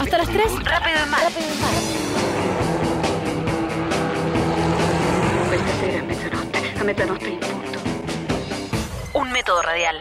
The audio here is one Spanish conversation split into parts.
Hasta las 3. Rápido y mal. Rápido y mal. Questa sera a mezzanotte, a mezzanotte in punto. Un método radial.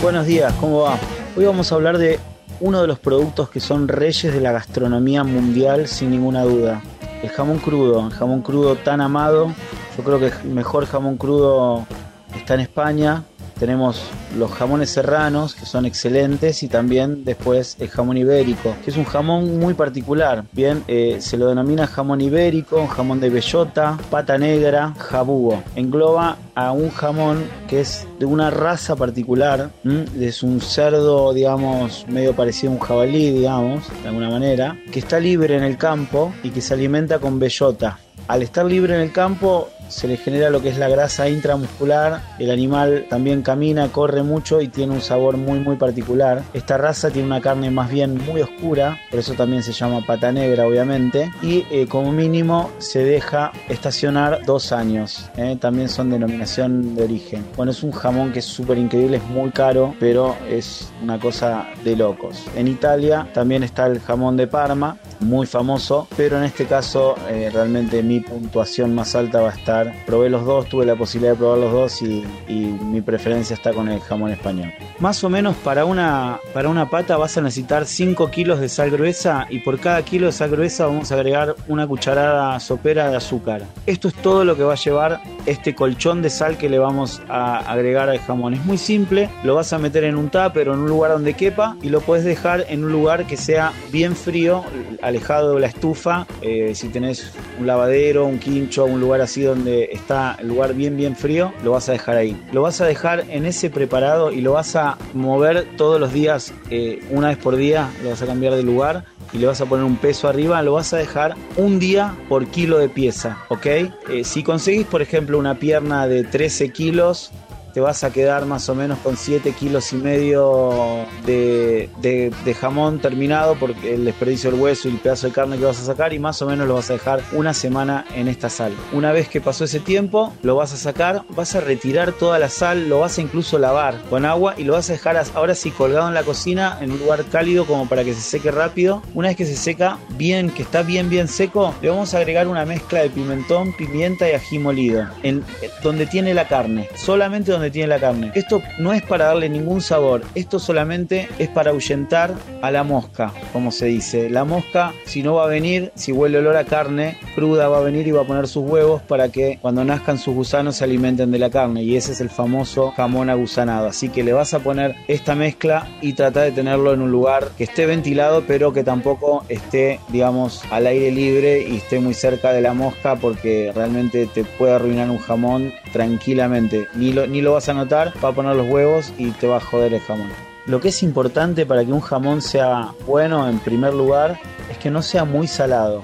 Buenos días, ¿cómo va? Hoy vamos a hablar de uno de los productos que son reyes de la gastronomía mundial sin ninguna duda. El jamón crudo, el jamón crudo tan amado. Yo creo que el mejor jamón crudo está en España. Tenemos los jamones serranos, que son excelentes, y también después el jamón ibérico, que es un jamón muy particular. Bien, eh, se lo denomina jamón ibérico, jamón de bellota, pata negra, jabugo. Engloba a un jamón que es de una raza particular, es un cerdo, digamos, medio parecido a un jabalí, digamos, de alguna manera, que está libre en el campo y que se alimenta con bellota. Al estar libre en el campo, se le genera lo que es la grasa intramuscular. El animal también camina, corre mucho y tiene un sabor muy muy particular. Esta raza tiene una carne más bien muy oscura, por eso también se llama pata negra obviamente. Y eh, como mínimo se deja estacionar dos años. ¿eh? También son denominación de origen. Bueno, es un jamón que es súper increíble, es muy caro, pero es una cosa de locos. En Italia también está el jamón de Parma, muy famoso, pero en este caso eh, realmente mi puntuación más alta va a estar Probé los dos, tuve la posibilidad de probar los dos y, y, mi preferencia está con el jamón español. Más o menos para una, para una pata vas a necesitar 5 kilos de sal gruesa y por cada kilo de sal gruesa vamos a agregar una cucharada sopera de azúcar. Esto es todo lo que va a llevar este colchón de sal que le vamos a agregar al jamón. Es muy simple, lo vas a meter en un tupper o en un lugar donde quepa y lo puedes dejar en un lugar que sea bien frío, alejado de la estufa. Eh, si tenés un lavadero, un quincho, un lugar así donde está el lugar bien bien frío, lo vas a dejar ahí. Lo vas a dejar en ese preparado y lo vas a mover todos los días, eh, una vez por día, lo vas a cambiar de lugar y le vas a poner un peso arriba, lo vas a dejar un día por kilo de pieza, ¿ok? Eh, si conseguís, por ejemplo, una pierna de 13 kilos, te vas a quedar más o menos con 7 kilos y medio de, jamón terminado porque el desperdicio del hueso y el pedazo de carne que vas a sacar y más o menos lo vas a dejar una semana en esta sal. Una vez que pasó ese tiempo, lo vas a sacar, vas a retirar toda la sal, lo vas a incluso lavar con agua y lo vas a dejar ahora sí colgado en la cocina en un lugar cálido como para que se seque rápido. Una vez que se seca bien, que está bien bien seco, le vamos a agregar una mezcla de pimentón, pimienta y ají molido en donde tiene la carne, solamente donde tiene la carne. Esto no es para darle ningún sabor, esto solamente es para ahuyentar a la mosca, como se dice. La mosca, si no va a venir, si huele olor a carne cruda, va a venir y va a poner sus huevos para que cuando nazcan sus gusanos se alimenten de la carne. Y ese es el famoso jamón agusanado. Así que le vas a poner esta mezcla y trata de tenerlo en un lugar que esté ventilado, pero que tampoco esté, digamos, al aire libre y esté muy cerca de la mosca porque realmente te puede arruinar un jamón tranquilamente. Ni lo, ni lo vas a notar, va a poner los huevos y te va a joder el jamón. Lo que es importante para que un jamón sea bueno en primer lugar es que no sea muy salado.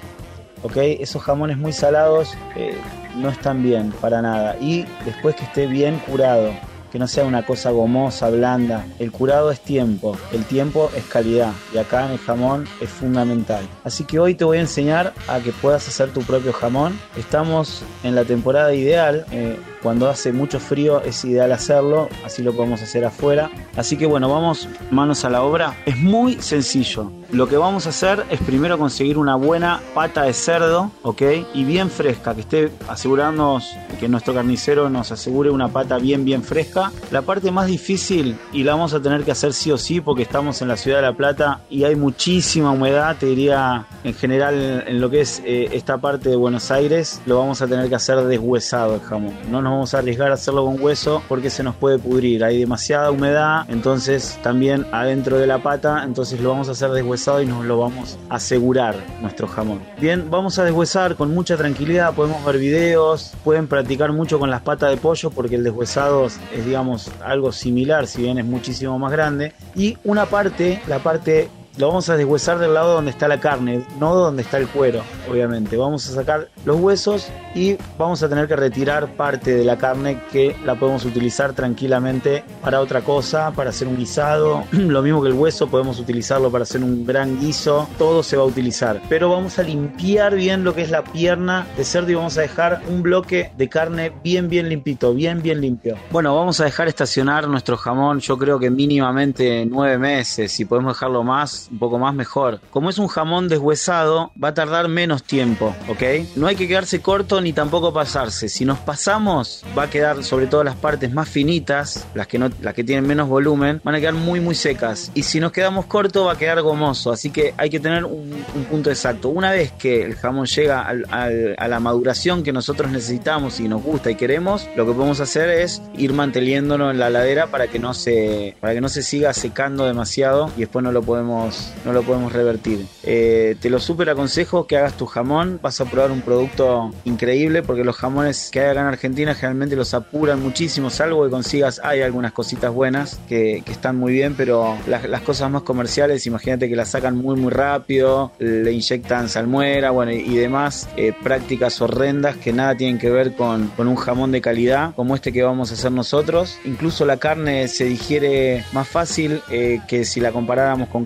¿ok? Esos jamones muy salados eh, no están bien para nada. Y después que esté bien curado, que no sea una cosa gomosa, blanda. El curado es tiempo, el tiempo es calidad y acá en el jamón es fundamental. Así que hoy te voy a enseñar a que puedas hacer tu propio jamón. Estamos en la temporada ideal. Eh, cuando hace mucho frío es ideal hacerlo, así lo podemos hacer afuera. Así que bueno, vamos manos a la obra. Es muy sencillo. Lo que vamos a hacer es primero conseguir una buena pata de cerdo, ¿ok? Y bien fresca, que esté asegurándonos que nuestro carnicero nos asegure una pata bien, bien fresca. La parte más difícil, y la vamos a tener que hacer sí o sí porque estamos en la ciudad de La Plata y hay muchísima humedad, te diría en general en lo que es eh, esta parte de Buenos Aires, lo vamos a tener que hacer deshuesado el jamón. No nos vamos a arriesgar a hacerlo con hueso porque se nos puede pudrir. Hay demasiada humedad, entonces también adentro de la pata, entonces lo vamos a hacer deshuesado y nos lo vamos a asegurar nuestro jamón. Bien, vamos a deshuesar con mucha tranquilidad, podemos ver videos, pueden practicar mucho con las patas de pollo porque el deshuesado es digamos algo similar, si bien es muchísimo más grande. Y una parte, la parte lo vamos a deshuesar del lado donde está la carne, no donde está el cuero, obviamente. Vamos a sacar los huesos y vamos a tener que retirar parte de la carne que la podemos utilizar tranquilamente para otra cosa, para hacer un guisado. Lo mismo que el hueso, podemos utilizarlo para hacer un gran guiso. Todo se va a utilizar. Pero vamos a limpiar bien lo que es la pierna de cerdo y vamos a dejar un bloque de carne bien, bien limpito, bien, bien limpio. Bueno, vamos a dejar estacionar nuestro jamón, yo creo que mínimamente nueve meses. Si podemos dejarlo más, un poco más, mejor. Como es un jamón deshuesado, va a tardar menos tiempo, ¿ok? No hay que quedarse corto ni tampoco pasarse. Si nos pasamos, va a quedar sobre todo las partes más finitas, las que, no, las que tienen menos volumen, van a quedar muy, muy secas. Y si nos quedamos corto, va a quedar gomoso. Así que hay que tener un, punto exacto. Una vez que el jamón llega a la maduración que nosotros necesitamos y nos gusta y queremos, lo que podemos hacer es ir manteniéndolo en la ladera para que no se, para que no se siga secando demasiado y después no lo podemos, no lo podemos revertir. Eh, te lo súper aconsejo que hagas tu jamón. Vas a probar un producto increíble porque los jamones que hay acá en Argentina generalmente los apuran muchísimo, salvo que consigas, hay algunas cositas buenas que, están muy bien, pero las, cosas más comerciales, imagínate que las sacan muy muy rápido, le inyectan salmuera, bueno, y, demás eh, prácticas horrendas que nada tienen que ver con, un jamón de calidad como este que vamos a hacer nosotros. Incluso la carne se digiere más fácil eh, que si la comparáramos con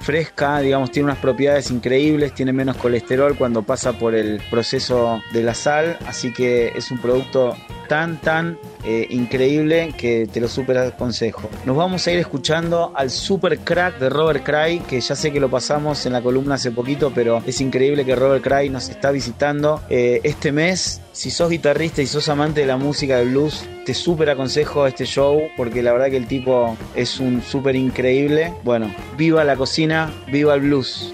fresca, digamos, tiene unas propiedades increíbles, tiene menos colesterol cuando pasa por el proceso de la sal, así que es un producto tan, tan eh, increíble que te lo super aconsejo. Nos vamos a ir escuchando al super crack de Robert Cray, que ya sé que lo pasamos en la columna hace poquito, pero es increíble que Robert Cray nos está visitando eh, este mes. Si sos guitarrista y sos amante de la música de blues, te súper aconsejo este show porque la verdad que el tipo es un súper increíble. Bueno, viva la cocina, viva el blues.